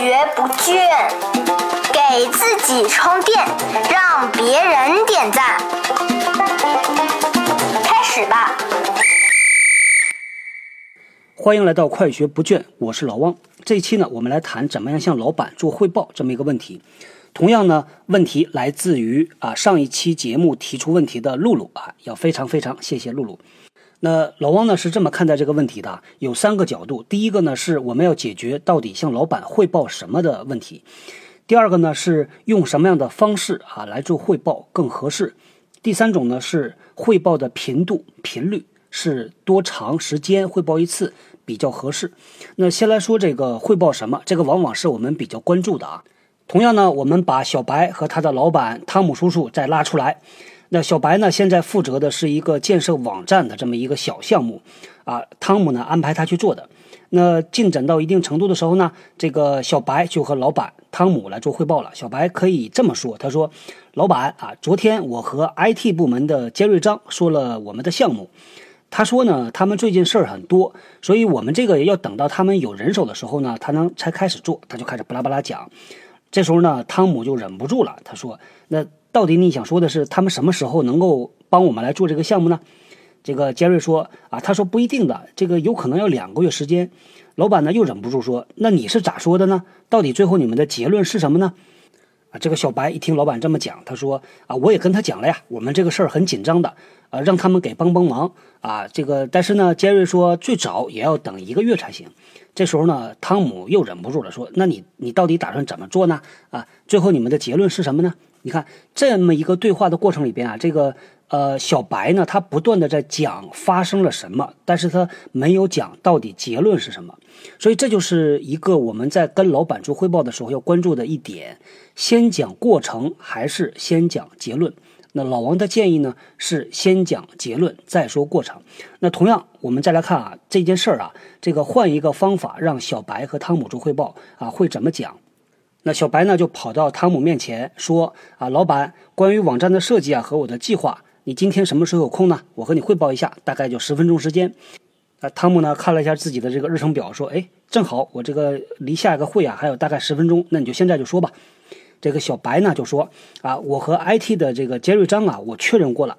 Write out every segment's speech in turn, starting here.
学不倦，给自己充电，让别人点赞。开始吧！欢迎来到快学不倦，我是老汪。这一期呢，我们来谈怎么样向老板做汇报这么一个问题。同样呢，问题来自于啊上一期节目提出问题的露露啊，要非常非常谢谢露露。那老汪呢是这么看待这个问题的，有三个角度。第一个呢是我们要解决到底向老板汇报什么的问题；第二个呢是用什么样的方式啊来做汇报更合适；第三种呢是汇报的频度频率是多长时间汇报一次比较合适。那先来说这个汇报什么，这个往往是我们比较关注的啊。同样呢，我们把小白和他的老板汤姆叔叔再拉出来。那小白呢，现在负责的是一个建设网站的这么一个小项目，啊，汤姆呢安排他去做的。那进展到一定程度的时候呢，这个小白就和老板汤姆来做汇报了。小白可以这么说，他说：“老板啊，昨天我和 IT 部门的杰瑞章说了我们的项目，他说呢，他们最近事儿很多，所以我们这个要等到他们有人手的时候呢，他能才开始做。”他就开始巴拉巴拉讲。这时候呢，汤姆就忍不住了，他说：“那到底你想说的是，他们什么时候能够帮我们来做这个项目呢？”这个杰瑞说：“啊，他说不一定的，这个有可能要两个月时间。”老板呢又忍不住说：“那你是咋说的呢？到底最后你们的结论是什么呢？”啊，这个小白一听老板这么讲，他说：“啊，我也跟他讲了呀，我们这个事儿很紧张的，呃，让他们给帮帮忙啊。这个但是呢，杰瑞说最早也要等一个月才行。”这时候呢，汤姆又忍不住了，说：“那你你到底打算怎么做呢？啊，最后你们的结论是什么呢？你看这么一个对话的过程里边啊，这个呃小白呢，他不断的在讲发生了什么，但是他没有讲到底结论是什么。所以这就是一个我们在跟老板做汇报的时候要关注的一点：先讲过程还是先讲结论？那老王的建议呢是先讲结论再说过程。那同样，我们再来看啊这件事儿啊，这个换一个方法让小白和汤姆做汇报啊，会怎么讲？那小白呢就跑到汤姆面前说啊，老板，关于网站的设计啊和我的计划，你今天什么时候有空呢？我和你汇报一下，大概就十分钟时间。啊，汤姆呢看了一下自己的这个日程表，说，哎，正好我这个离下一个会啊还有大概十分钟，那你就现在就说吧。这个小白呢就说啊，我和 IT 的这个杰瑞章啊，我确认过了。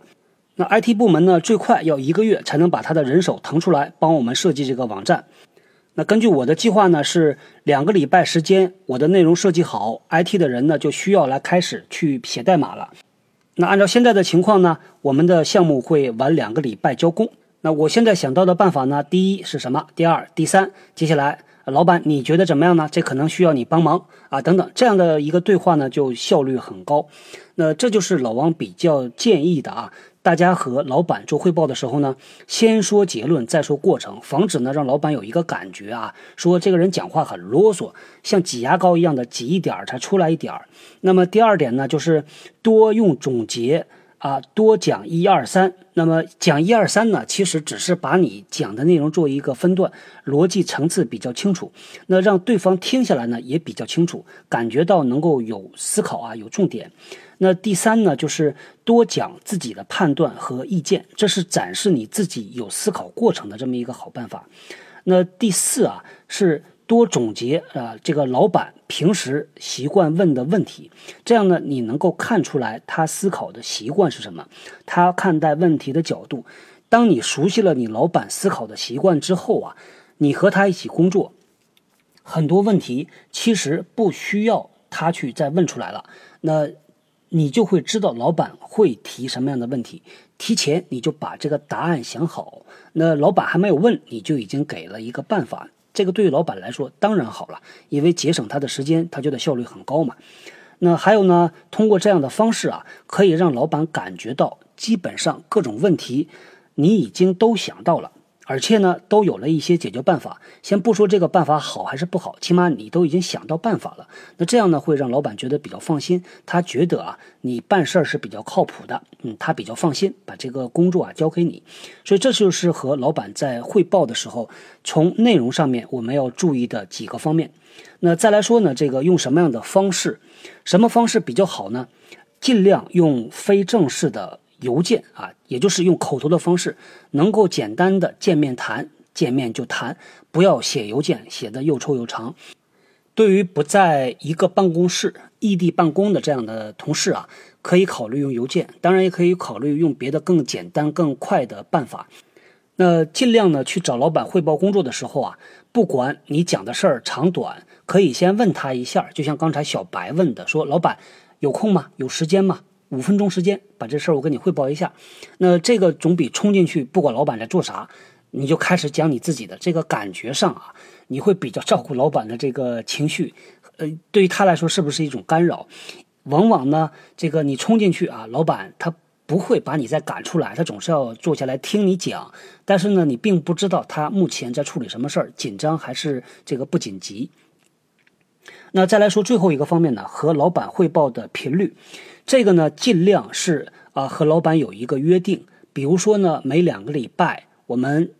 那 IT 部门呢，最快要一个月才能把他的人手腾出来帮我们设计这个网站。那根据我的计划呢，是两个礼拜时间，我的内容设计好，IT 的人呢就需要来开始去写代码了。那按照现在的情况呢，我们的项目会晚两个礼拜交工。那我现在想到的办法呢，第一是什么？第二、第三，接下来。老板，你觉得怎么样呢？这可能需要你帮忙啊，等等，这样的一个对话呢，就效率很高。那这就是老王比较建议的啊，大家和老板做汇报的时候呢，先说结论，再说过程，防止呢让老板有一个感觉啊，说这个人讲话很啰嗦，像挤牙膏一样的挤一点儿才出来一点儿。那么第二点呢，就是多用总结。啊，多讲一二三。那么讲一二三呢，其实只是把你讲的内容做一个分段，逻辑层次比较清楚。那让对方听下来呢，也比较清楚，感觉到能够有思考啊，有重点。那第三呢，就是多讲自己的判断和意见，这是展示你自己有思考过程的这么一个好办法。那第四啊，是。多总结啊，这个老板平时习惯问的问题，这样呢，你能够看出来他思考的习惯是什么，他看待问题的角度。当你熟悉了你老板思考的习惯之后啊，你和他一起工作，很多问题其实不需要他去再问出来了，那你就会知道老板会提什么样的问题，提前你就把这个答案想好，那老板还没有问，你就已经给了一个办法。这个对于老板来说当然好了，因为节省他的时间，他觉得效率很高嘛。那还有呢，通过这样的方式啊，可以让老板感觉到基本上各种问题你已经都想到了。而且呢，都有了一些解决办法。先不说这个办法好还是不好，起码你都已经想到办法了。那这样呢，会让老板觉得比较放心。他觉得啊，你办事儿是比较靠谱的。嗯，他比较放心，把这个工作啊交给你。所以这就是和老板在汇报的时候，从内容上面我们要注意的几个方面。那再来说呢，这个用什么样的方式，什么方式比较好呢？尽量用非正式的。邮件啊，也就是用口头的方式，能够简单的见面谈，见面就谈，不要写邮件写的又臭又长。对于不在一个办公室、异地办公的这样的同事啊，可以考虑用邮件，当然也可以考虑用别的更简单、更快的办法。那尽量呢去找老板汇报工作的时候啊，不管你讲的事儿长短，可以先问他一下，就像刚才小白问的，说老板有空吗？有时间吗？五分钟时间，把这事儿我跟你汇报一下。那这个总比冲进去不管老板在做啥，你就开始讲你自己的这个感觉上啊，你会比较照顾老板的这个情绪，呃，对于他来说是不是一种干扰？往往呢，这个你冲进去啊，老板他。不会把你再赶出来，他总是要坐下来听你讲。但是呢，你并不知道他目前在处理什么事儿，紧张还是这个不紧急。那再来说最后一个方面呢，和老板汇报的频率，这个呢尽量是啊和老板有一个约定，比如说呢每两个礼拜我们。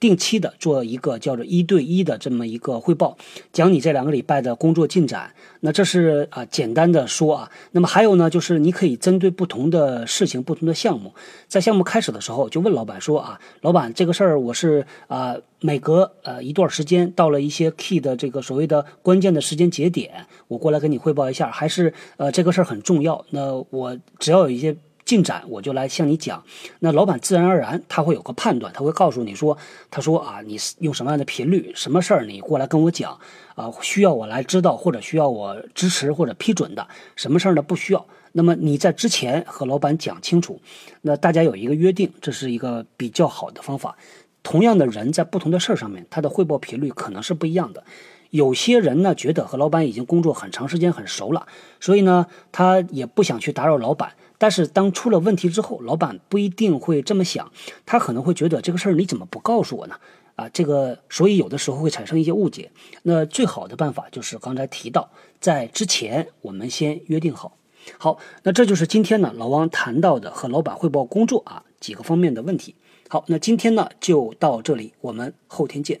定期的做一个叫做一对一的这么一个汇报，讲你这两个礼拜的工作进展。那这是啊简单的说啊。那么还有呢，就是你可以针对不同的事情、不同的项目，在项目开始的时候就问老板说啊，老板这个事儿我是啊每隔呃一段时间到了一些 key 的这个所谓的关键的时间节点，我过来跟你汇报一下，还是呃这个事儿很重要。那我只要有一些。进展我就来向你讲，那老板自然而然他会有个判断，他会告诉你说，他说啊，你用什么样的频率，什么事儿你过来跟我讲啊，需要我来知道或者需要我支持或者批准的，什么事儿呢不需要。那么你在之前和老板讲清楚，那大家有一个约定，这是一个比较好的方法。同样的人在不同的事儿上面，他的汇报频率可能是不一样的。有些人呢觉得和老板已经工作很长时间很熟了，所以呢他也不想去打扰老板。但是当出了问题之后，老板不一定会这么想，他可能会觉得这个事儿你怎么不告诉我呢？啊，这个所以有的时候会产生一些误解。那最好的办法就是刚才提到，在之前我们先约定好。好，那这就是今天呢老王谈到的和老板汇报工作啊几个方面的问题。好，那今天呢就到这里，我们后天见。